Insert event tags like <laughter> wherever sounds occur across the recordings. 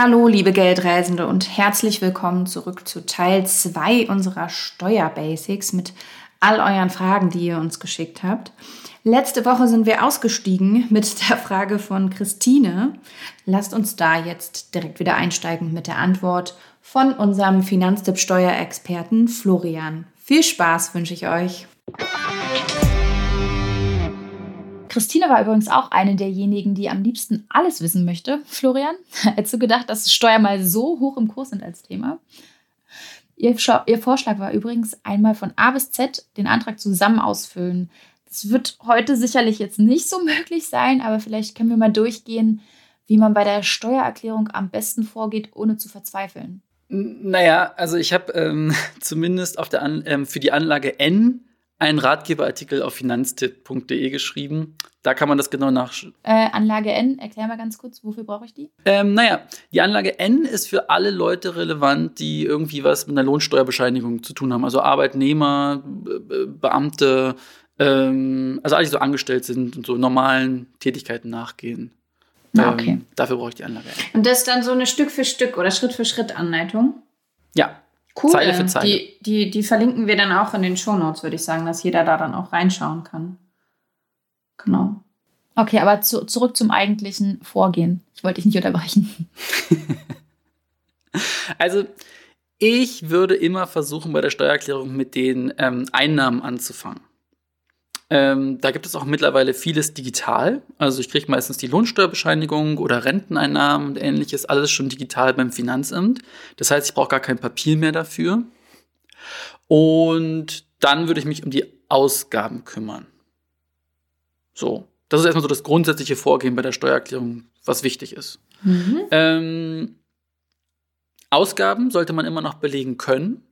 Hallo, liebe Geldreisende und herzlich willkommen zurück zu Teil 2 unserer Steuerbasics mit all euren Fragen, die ihr uns geschickt habt. Letzte Woche sind wir ausgestiegen mit der Frage von Christine. Lasst uns da jetzt direkt wieder einsteigen mit der Antwort von unserem Finanztipp-Steuerexperten Florian. Viel Spaß wünsche ich euch. Christine war übrigens auch eine derjenigen, die am liebsten alles wissen möchte. Florian, <laughs> hättest du gedacht, dass Steuer mal so hoch im Kurs sind als Thema? Ihr, ihr, Vorschlag war übrigens einmal von A bis Z den Antrag zusammen ausfüllen. Das wird heute sicherlich jetzt nicht so <laughs> möglich sein, aber vielleicht können wir mal durchgehen, wie man bei der Steuererklärung am besten vorgeht, ohne zu verzweifeln. Naja, also ich habe ähm, <laughs> zumindest auf der An ähm, für die Anlage N einen Ratgeberartikel auf finanztipp.de geschrieben. Da kann man das genau nachschauen. Äh, Anlage N, erklär mal ganz kurz, wofür brauche ich die? Ähm, naja, die Anlage N ist für alle Leute relevant, die irgendwie was mit einer Lohnsteuerbescheinigung zu tun haben. Also Arbeitnehmer, Beamte, ähm, also alle, die so angestellt sind und so normalen Tätigkeiten nachgehen. Ah, okay. Ähm, dafür brauche ich die Anlage N. Und das ist dann so eine Stück für Stück oder Schritt für Schritt Anleitung? Ja, Cool. Zeile für Zeile. Die, die, die verlinken wir dann auch in den Shownotes, würde ich sagen, dass jeder da dann auch reinschauen kann. Genau. Okay, aber zu, zurück zum eigentlichen Vorgehen. Ich wollte dich nicht unterbrechen. <laughs> also, ich würde immer versuchen, bei der Steuererklärung mit den ähm, Einnahmen anzufangen. Ähm, da gibt es auch mittlerweile vieles digital. Also ich kriege meistens die Lohnsteuerbescheinigung oder Renteneinnahmen und ähnliches, alles schon digital beim Finanzamt. Das heißt, ich brauche gar kein Papier mehr dafür. Und dann würde ich mich um die Ausgaben kümmern. So, das ist erstmal so das grundsätzliche Vorgehen bei der Steuererklärung, was wichtig ist. Mhm. Ähm, Ausgaben sollte man immer noch belegen können,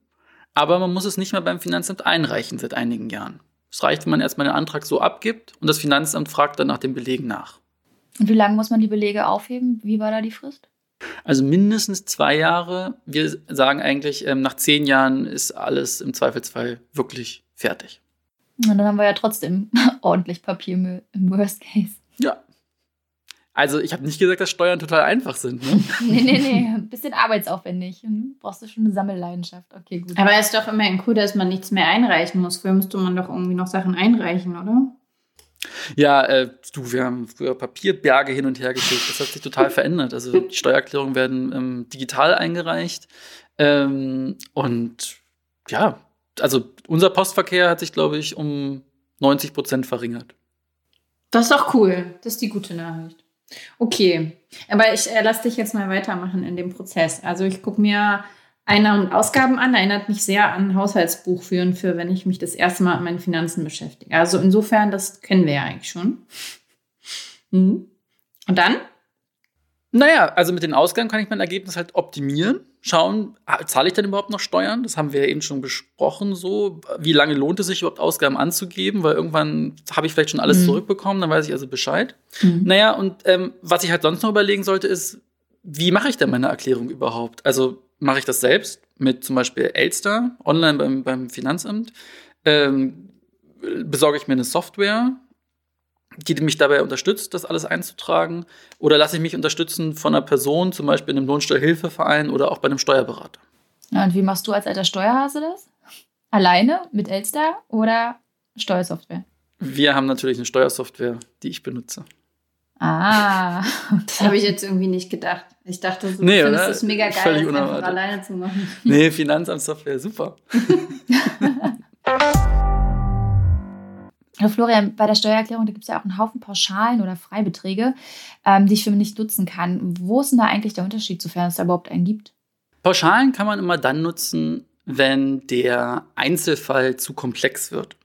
aber man muss es nicht mehr beim Finanzamt einreichen seit einigen Jahren. Es reicht, wenn man erstmal den Antrag so abgibt und das Finanzamt fragt dann nach den Belegen nach. Und wie lange muss man die Belege aufheben? Wie war da die Frist? Also mindestens zwei Jahre. Wir sagen eigentlich, ähm, nach zehn Jahren ist alles im Zweifelsfall wirklich fertig. Und dann haben wir ja trotzdem <laughs> ordentlich Papiermüll im Worst Case. Ja, also ich habe nicht gesagt, dass Steuern total einfach sind. Ne? <laughs> nee, nee, nee. Ein bisschen arbeitsaufwendig. Hm? Brauchst du schon eine Sammelleidenschaft. Okay, gut. Aber es ist doch immerhin cool, dass man nichts mehr einreichen muss. Früher müsste man doch irgendwie noch Sachen einreichen, oder? Ja, äh, du, wir haben früher Papierberge hin und her geschickt. Das hat sich total verändert. Also die Steuererklärungen werden ähm, digital eingereicht. Ähm, und ja, also unser Postverkehr hat sich, glaube ich, um 90 Prozent verringert. Das ist doch cool. Das ist die gute Nachricht. Okay, aber ich äh, lasse dich jetzt mal weitermachen in dem Prozess. Also ich gucke mir Einnahmen und Ausgaben an, erinnert mich sehr an Haushaltsbuch führen, für wenn ich mich das erste Mal mit meinen Finanzen beschäftige. Also insofern, das kennen wir ja eigentlich schon. Mhm. Und dann? Naja, also mit den Ausgaben kann ich mein Ergebnis halt optimieren schauen, zahle ich denn überhaupt noch Steuern? Das haben wir ja eben schon besprochen, so. Wie lange lohnt es sich überhaupt, Ausgaben anzugeben? Weil irgendwann habe ich vielleicht schon alles mhm. zurückbekommen, dann weiß ich also Bescheid. Mhm. Naja, und ähm, was ich halt sonst noch überlegen sollte, ist, wie mache ich denn meine Erklärung überhaupt? Also mache ich das selbst mit zum Beispiel Elster online beim, beim Finanzamt? Ähm, besorge ich mir eine Software? Die mich dabei unterstützt, das alles einzutragen? Oder lasse ich mich unterstützen von einer Person, zum Beispiel in einem Lohnsteuerhilfeverein oder auch bei einem Steuerberater? Ja, und wie machst du als alter Steuerhase das? Alleine mit Elster oder Steuersoftware? Wir haben natürlich eine Steuersoftware, die ich benutze. Ah, <laughs> das habe ich jetzt irgendwie nicht gedacht. Ich dachte, so, nee, du findest es mega geil, das einfach alleine zu machen. Nee, Finanzamtssoftware, super. <laughs> Florian, bei der Steuererklärung, da gibt es ja auch einen Haufen Pauschalen oder Freibeträge, ähm, die ich für mich nicht nutzen kann. Wo ist denn da eigentlich der Unterschied, sofern es da überhaupt einen gibt? Pauschalen kann man immer dann nutzen, wenn der Einzelfall zu komplex wird.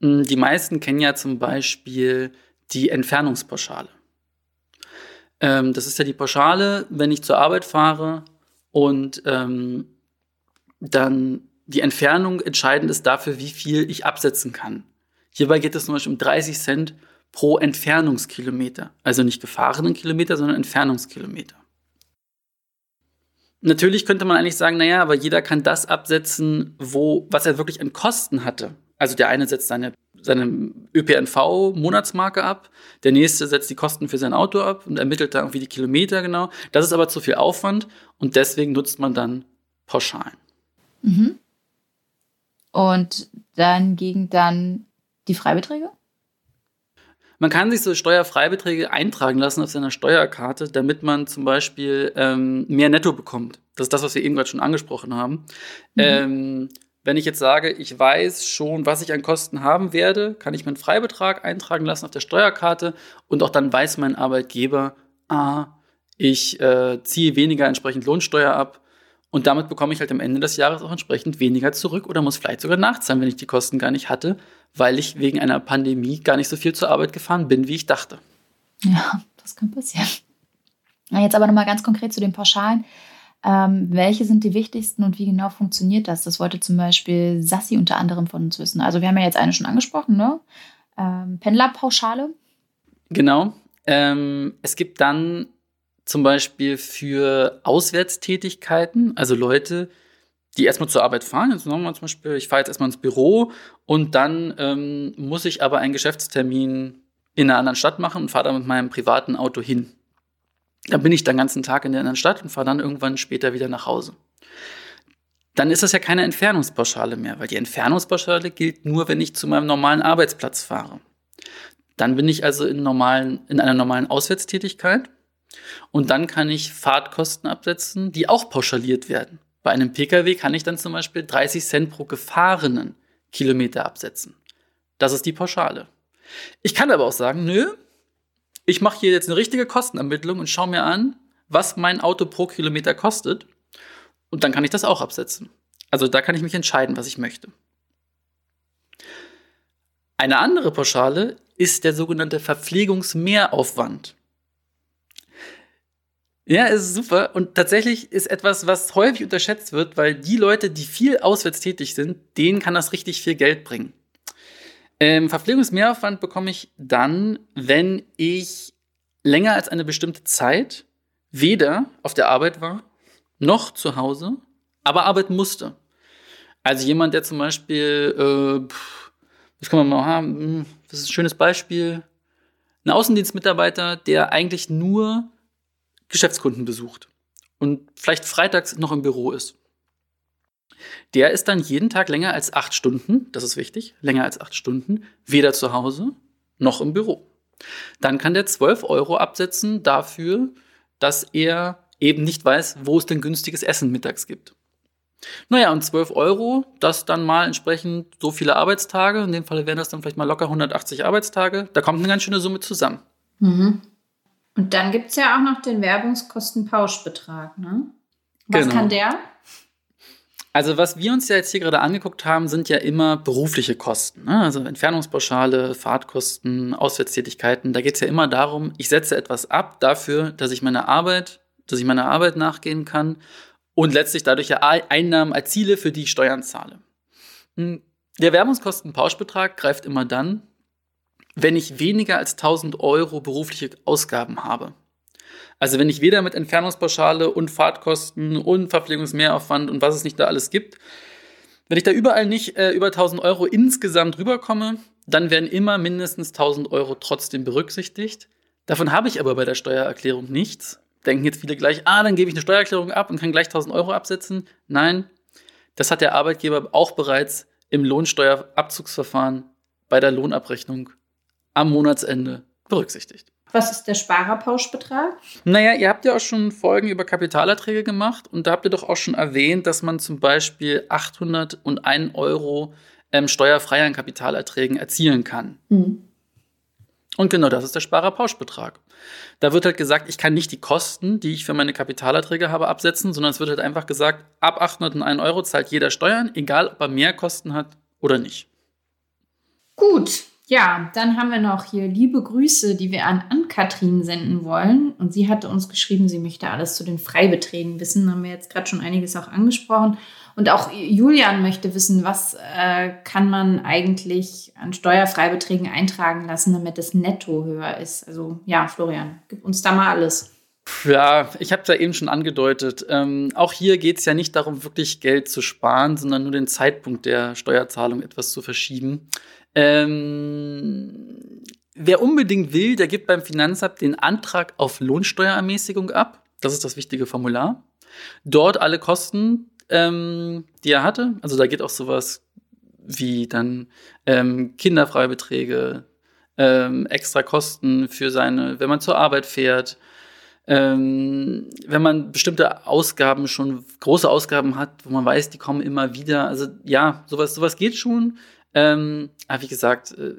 Hm, die meisten kennen ja zum Beispiel die Entfernungspauschale. Ähm, das ist ja die Pauschale, wenn ich zur Arbeit fahre und ähm, dann die Entfernung entscheidend ist dafür, wie viel ich absetzen kann. Hierbei geht es zum Beispiel um 30 Cent pro Entfernungskilometer. Also nicht gefahrenen Kilometer, sondern Entfernungskilometer. Natürlich könnte man eigentlich sagen, naja, aber jeder kann das absetzen, wo, was er wirklich an Kosten hatte. Also der eine setzt seine seine ÖPNV-Monatsmarke ab. Der nächste setzt die Kosten für sein Auto ab und ermittelt da irgendwie die Kilometer genau. Das ist aber zu viel Aufwand und deswegen nutzt man dann Pauschalen. Mhm. Und dann gegen dann die Freibeträge? Man kann sich so Steuerfreibeträge eintragen lassen auf seiner Steuerkarte, damit man zum Beispiel ähm, mehr Netto bekommt. Das ist das, was wir eben gerade schon angesprochen haben. Mhm. Ähm, wenn ich jetzt sage, ich weiß schon, was ich an Kosten haben werde, kann ich meinen Freibetrag eintragen lassen auf der Steuerkarte und auch dann weiß mein Arbeitgeber, ah, ich äh, ziehe weniger entsprechend Lohnsteuer ab und damit bekomme ich halt am Ende des Jahres auch entsprechend weniger zurück oder muss vielleicht sogar nachzahlen, wenn ich die Kosten gar nicht hatte, weil ich wegen einer Pandemie gar nicht so viel zur Arbeit gefahren bin, wie ich dachte. Ja, das kann passieren. Jetzt aber nochmal ganz konkret zu den Pauschalen. Ähm, welche sind die wichtigsten und wie genau funktioniert das? Das wollte zum Beispiel Sassi unter anderem von uns wissen. Also wir haben ja jetzt eine schon angesprochen, ne? Ähm, Pendlerpauschale. Genau. Ähm, es gibt dann zum Beispiel für Auswärtstätigkeiten, also Leute, die erstmal zur Arbeit fahren. Jetzt wir zum Beispiel, ich fahre jetzt erstmal ins Büro und dann ähm, muss ich aber einen Geschäftstermin in einer anderen Stadt machen und fahre dann mit meinem privaten Auto hin. Dann bin ich den ganzen Tag in der anderen Stadt und fahre dann irgendwann später wieder nach Hause. Dann ist das ja keine Entfernungspauschale mehr, weil die Entfernungspauschale gilt nur, wenn ich zu meinem normalen Arbeitsplatz fahre. Dann bin ich also in, normalen, in einer normalen Auswärtstätigkeit und dann kann ich Fahrtkosten absetzen, die auch pauschaliert werden. Bei einem Pkw kann ich dann zum Beispiel 30 Cent pro gefahrenen Kilometer absetzen. Das ist die Pauschale. Ich kann aber auch sagen, nö, ich mache hier jetzt eine richtige Kostenermittlung und schaue mir an, was mein Auto pro Kilometer kostet. Und dann kann ich das auch absetzen. Also da kann ich mich entscheiden, was ich möchte. Eine andere Pauschale ist der sogenannte Verpflegungsmehraufwand. Ja, ist super. Und tatsächlich ist etwas, was häufig unterschätzt wird, weil die Leute, die viel auswärts tätig sind, denen kann das richtig viel Geld bringen. Ähm, Verpflegungsmehraufwand bekomme ich dann, wenn ich länger als eine bestimmte Zeit weder auf der Arbeit war, noch zu Hause, aber arbeiten musste. Also jemand, der zum Beispiel, äh, was kann man mal haben, hm, das ist ein schönes Beispiel, ein Außendienstmitarbeiter, der eigentlich nur Geschäftskunden besucht und vielleicht freitags noch im Büro ist. Der ist dann jeden Tag länger als acht Stunden, das ist wichtig, länger als acht Stunden, weder zu Hause noch im Büro. Dann kann der 12 Euro absetzen dafür, dass er eben nicht weiß, wo es denn günstiges Essen mittags gibt. Naja, und 12 Euro, das dann mal entsprechend so viele Arbeitstage, in dem Fall wären das dann vielleicht mal locker 180 Arbeitstage, da kommt eine ganz schöne Summe zusammen. Mhm. Und dann gibt es ja auch noch den Werbungskostenpauschbetrag, ne? Was genau. kann der? Also was wir uns ja jetzt hier gerade angeguckt haben, sind ja immer berufliche Kosten. Ne? Also Entfernungspauschale, Fahrtkosten, Auswärtstätigkeiten. Da geht es ja immer darum, ich setze etwas ab dafür, dass ich meine Arbeit, dass ich meiner Arbeit nachgehen kann und letztlich dadurch ja Einnahmen erziele, für die ich Steuern zahle. Hm, der Werbungskostenpauschbetrag greift immer dann, wenn ich weniger als 1000 Euro berufliche Ausgaben habe. Also wenn ich weder mit Entfernungspauschale und Fahrtkosten und Verpflegungsmehraufwand und was es nicht da alles gibt, wenn ich da überall nicht äh, über 1000 Euro insgesamt rüberkomme, dann werden immer mindestens 1000 Euro trotzdem berücksichtigt. Davon habe ich aber bei der Steuererklärung nichts. Denken jetzt viele gleich, ah, dann gebe ich eine Steuererklärung ab und kann gleich 1000 Euro absetzen. Nein, das hat der Arbeitgeber auch bereits im Lohnsteuerabzugsverfahren bei der Lohnabrechnung am Monatsende berücksichtigt. Was ist der Sparerpauschbetrag? Naja, ihr habt ja auch schon Folgen über Kapitalerträge gemacht und da habt ihr doch auch schon erwähnt, dass man zum Beispiel 801 Euro ähm, steuerfrei an Kapitalerträgen erzielen kann. Mhm. Und genau das ist der Sparerpauschbetrag. Da wird halt gesagt, ich kann nicht die Kosten, die ich für meine Kapitalerträge habe, absetzen, sondern es wird halt einfach gesagt, ab 801 Euro zahlt jeder Steuern, egal ob er mehr Kosten hat oder nicht. Gut, ja, dann haben wir noch hier liebe Grüße, die wir an Ann-Kathrin senden wollen. Und sie hatte uns geschrieben, sie möchte alles zu den Freibeträgen wissen. Da haben wir jetzt gerade schon einiges auch angesprochen. Und auch Julian möchte wissen, was äh, kann man eigentlich an Steuerfreibeträgen eintragen lassen, damit das Netto höher ist. Also ja, Florian, gib uns da mal alles. Ja, ich habe es ja eben schon angedeutet. Ähm, auch hier geht es ja nicht darum, wirklich Geld zu sparen, sondern nur den Zeitpunkt der Steuerzahlung etwas zu verschieben. Ähm, wer unbedingt will, der gibt beim Finanzamt den Antrag auf Lohnsteuerermäßigung ab. Das ist das wichtige Formular. Dort alle Kosten, ähm, die er hatte. Also da geht auch sowas wie dann ähm, Kinderfreibeträge, ähm, extra Kosten für seine, wenn man zur Arbeit fährt, ähm, wenn man bestimmte Ausgaben schon, große Ausgaben hat, wo man weiß, die kommen immer wieder. Also ja, sowas, sowas geht schon. Ähm, aber wie gesagt, äh,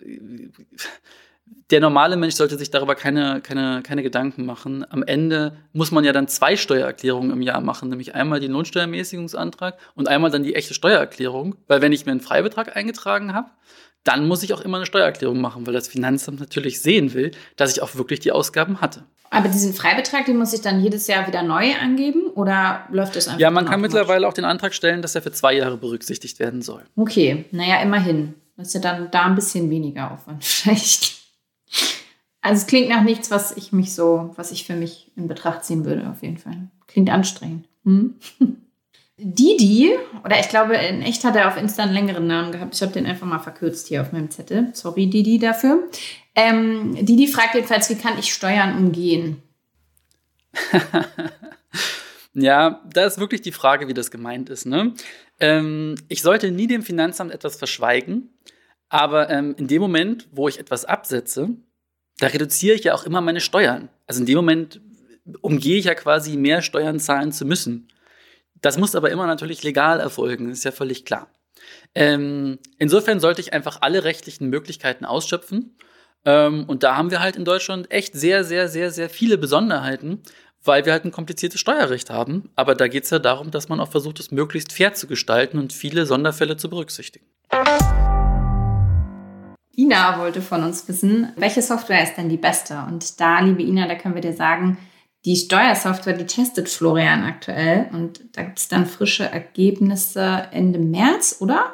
der normale Mensch sollte sich darüber keine, keine, keine Gedanken machen. Am Ende muss man ja dann zwei Steuererklärungen im Jahr machen, nämlich einmal den Lohnsteuermäßigungsantrag und einmal dann die echte Steuererklärung. Weil wenn ich mir einen Freibetrag eingetragen habe, dann muss ich auch immer eine Steuererklärung machen, weil das Finanzamt natürlich sehen will, dass ich auch wirklich die Ausgaben hatte. Aber diesen Freibetrag, den muss ich dann jedes Jahr wieder neu angeben oder läuft das einfach? Ja, man kann mittlerweile auch den Antrag stellen, dass er für zwei Jahre berücksichtigt werden soll. Okay, naja, immerhin. Das ist ja dann da ein bisschen weniger Aufwand <laughs> vielleicht. Also es klingt nach nichts, was ich mich so, was ich für mich in Betracht ziehen würde, auf jeden Fall. Klingt anstrengend. Hm? <laughs> Didi, oder ich glaube, in echt hat er auf Insta einen längeren Namen gehabt. Ich habe den einfach mal verkürzt hier auf meinem Zettel. Sorry, Didi, dafür. Ähm, Didi fragt jedenfalls, wie kann ich Steuern umgehen? <laughs> ja, da ist wirklich die Frage, wie das gemeint ist. Ne? Ähm, ich sollte nie dem Finanzamt etwas verschweigen, aber ähm, in dem Moment, wo ich etwas absetze, da reduziere ich ja auch immer meine Steuern. Also in dem Moment umgehe ich ja quasi mehr Steuern zahlen zu müssen. Das muss aber immer natürlich legal erfolgen, ist ja völlig klar. Ähm, insofern sollte ich einfach alle rechtlichen Möglichkeiten ausschöpfen. Ähm, und da haben wir halt in Deutschland echt sehr, sehr, sehr, sehr viele Besonderheiten, weil wir halt ein kompliziertes Steuerrecht haben. Aber da geht es ja darum, dass man auch versucht, es möglichst fair zu gestalten und viele Sonderfälle zu berücksichtigen. Ina wollte von uns wissen, welche Software ist denn die beste? Und da, liebe Ina, da können wir dir sagen, die Steuersoftware, die testet Florian aktuell und da gibt es dann frische Ergebnisse Ende März, oder?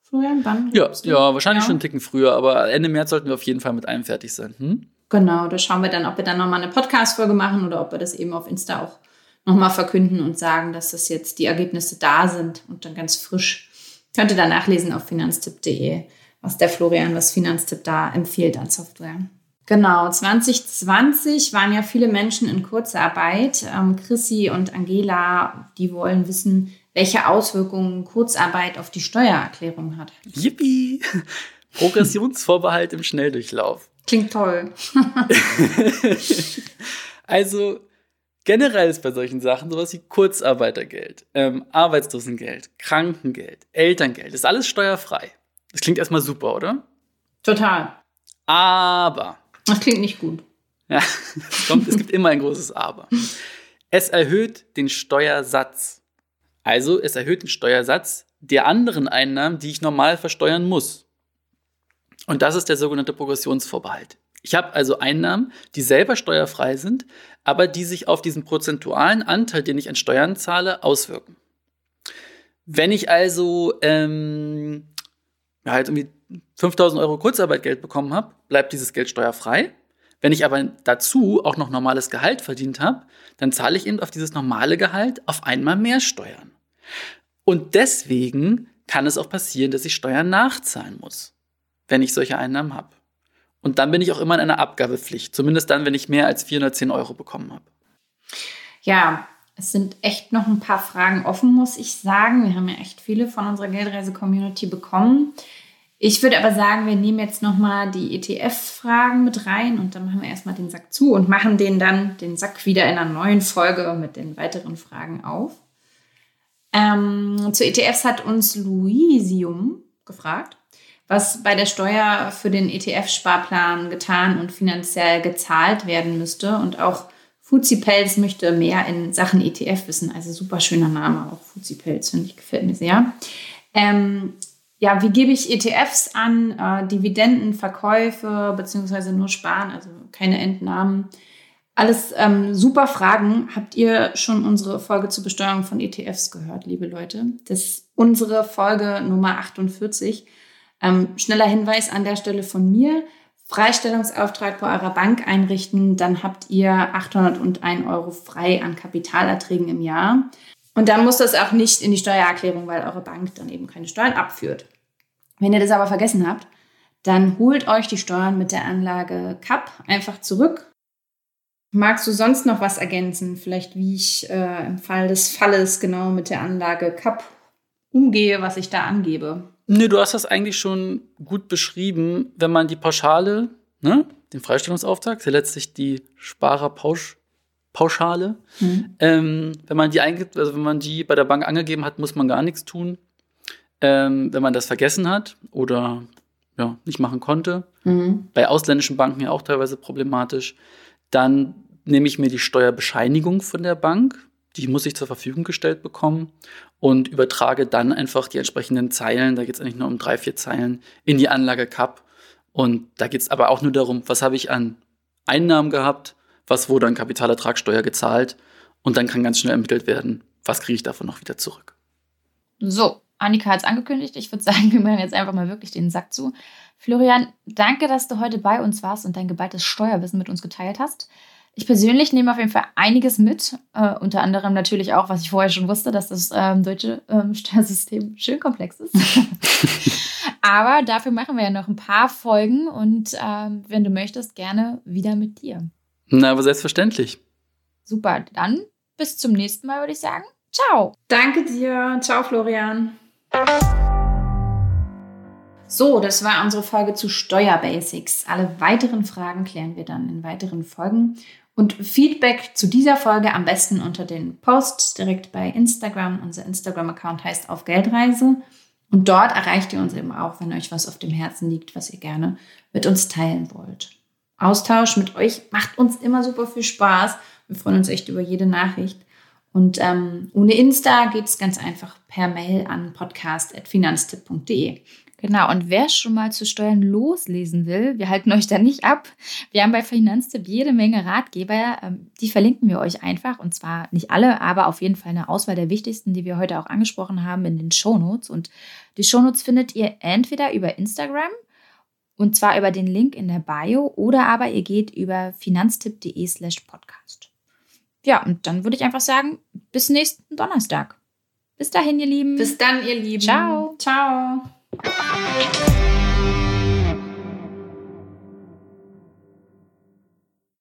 Florian, wann? Ja, ja wahrscheinlich ja. schon einen Ticken früher, aber Ende März sollten wir auf jeden Fall mit allem fertig sein. Hm? Genau, da schauen wir dann, ob wir dann nochmal eine Podcast-Folge machen oder ob wir das eben auf Insta auch nochmal verkünden und sagen, dass das jetzt die Ergebnisse da sind und dann ganz frisch. Könnt ihr da nachlesen auf finanztipp.de, was der Florian, was Finanztipp da empfiehlt an Software. Genau, 2020 waren ja viele Menschen in Kurzarbeit. Ähm, Chrissy und Angela, die wollen wissen, welche Auswirkungen Kurzarbeit auf die Steuererklärung hat. Yippie! Progressionsvorbehalt im Schnelldurchlauf. Klingt toll. <laughs> also generell ist bei solchen Sachen sowas wie Kurzarbeitergeld, ähm, Arbeitslosengeld, Krankengeld, Elterngeld, ist alles steuerfrei. Das klingt erstmal super, oder? Total. Aber das klingt nicht gut. Ja, es, <laughs> kommt, es gibt immer ein großes Aber. Es erhöht den Steuersatz. Also es erhöht den Steuersatz der anderen Einnahmen, die ich normal versteuern muss. Und das ist der sogenannte Progressionsvorbehalt. Ich habe also Einnahmen, die selber steuerfrei sind, aber die sich auf diesen prozentualen Anteil, den ich an Steuern zahle, auswirken. Wenn ich also ähm, ja, halt irgendwie 5000 Euro Kurzarbeitgeld bekommen habe, bleibt dieses Geld steuerfrei. Wenn ich aber dazu auch noch normales Gehalt verdient habe, dann zahle ich eben auf dieses normale Gehalt auf einmal mehr Steuern. Und deswegen kann es auch passieren, dass ich Steuern nachzahlen muss, wenn ich solche Einnahmen habe. Und dann bin ich auch immer in einer Abgabepflicht, zumindest dann, wenn ich mehr als 410 Euro bekommen habe. Ja, es sind echt noch ein paar Fragen offen, muss ich sagen. Wir haben ja echt viele von unserer Geldreise-Community bekommen. Ich würde aber sagen, wir nehmen jetzt nochmal die ETF-Fragen mit rein und dann machen wir erstmal den Sack zu und machen den dann, den Sack wieder in einer neuen Folge mit den weiteren Fragen auf. Ähm, zu ETFs hat uns Luisium gefragt, was bei der Steuer für den ETF-Sparplan getan und finanziell gezahlt werden müsste. Und auch Fuzipels möchte mehr in Sachen ETF wissen. Also super schöner Name, auch Fuzipels, finde ich, gefällt mir sehr. Ähm, ja, wie gebe ich ETFs an, äh, Dividendenverkäufe beziehungsweise nur Sparen, also keine Entnahmen. Alles ähm, super Fragen. Habt ihr schon unsere Folge zur Besteuerung von ETFs gehört, liebe Leute? Das ist unsere Folge Nummer 48. Ähm, schneller Hinweis an der Stelle von mir. Freistellungsauftrag bei eurer Bank einrichten, dann habt ihr 801 Euro frei an Kapitalerträgen im Jahr. Und dann muss das auch nicht in die Steuererklärung, weil eure Bank dann eben keine Steuern abführt. Wenn ihr das aber vergessen habt, dann holt euch die Steuern mit der Anlage CAP einfach zurück. Magst du sonst noch was ergänzen? Vielleicht wie ich äh, im Fall des Falles genau mit der Anlage CAP umgehe, was ich da angebe? Nee, du hast das eigentlich schon gut beschrieben. Wenn man die Pauschale, ne, den Freistellungsauftrag, ist ja letztlich die Sparerpauschale, mhm. ähm, wenn man die eingibt, also wenn man die bei der Bank angegeben hat, muss man gar nichts tun. Ähm, wenn man das vergessen hat oder ja, nicht machen konnte, mhm. bei ausländischen Banken ja auch teilweise problematisch, dann nehme ich mir die Steuerbescheinigung von der Bank, die muss ich zur Verfügung gestellt bekommen und übertrage dann einfach die entsprechenden Zeilen, da geht es eigentlich nur um drei, vier Zeilen, in die Anlage CAP. Und da geht es aber auch nur darum, was habe ich an Einnahmen gehabt, was wurde an Kapitalertragssteuer gezahlt und dann kann ganz schnell ermittelt werden, was kriege ich davon noch wieder zurück. So, Annika hat es angekündigt. Ich würde <laughs> sagen, wir machen jetzt einfach mal wirklich den Sack zu. Florian, danke, dass du heute bei uns warst und dein geballtes Steuerwissen mit uns geteilt hast. Ich persönlich nehme auf jeden Fall einiges mit, äh, unter anderem natürlich auch, was ich vorher schon wusste, dass das ähm, deutsche ähm, <laughs> Steuersystem schön komplex ist. <laughs> Aber dafür machen wir ja noch ein paar Folgen und ähm, wenn du möchtest, gerne wieder mit dir. Na, aber selbstverständlich. Super, dann bis zum nächsten Mal, würde ich sagen. Ciao. Danke dir. Ciao, Florian. So, das war unsere Folge zu Steuerbasics. Alle weiteren Fragen klären wir dann in weiteren Folgen. Und Feedback zu dieser Folge am besten unter den Posts direkt bei Instagram. Unser Instagram-Account heißt auf Geldreise. Und dort erreicht ihr uns eben auch, wenn euch was auf dem Herzen liegt, was ihr gerne mit uns teilen wollt. Austausch mit euch macht uns immer super viel Spaß. Wir freuen uns echt über jede Nachricht. Und ähm, ohne Insta geht es ganz einfach per Mail an podcast.finanztipp.de. Genau, und wer schon mal zu Steuern loslesen will, wir halten euch da nicht ab. Wir haben bei Finanztipp jede Menge Ratgeber, ähm, die verlinken wir euch einfach. Und zwar nicht alle, aber auf jeden Fall eine Auswahl der wichtigsten, die wir heute auch angesprochen haben in den Shownotes. Und die Shownotes findet ihr entweder über Instagram und zwar über den Link in der Bio oder aber ihr geht über finanztipp.de slash podcast. Ja, und dann würde ich einfach sagen, bis nächsten Donnerstag. Bis dahin, ihr Lieben. Bis dann, ihr Lieben. Ciao. Ciao. Thank you.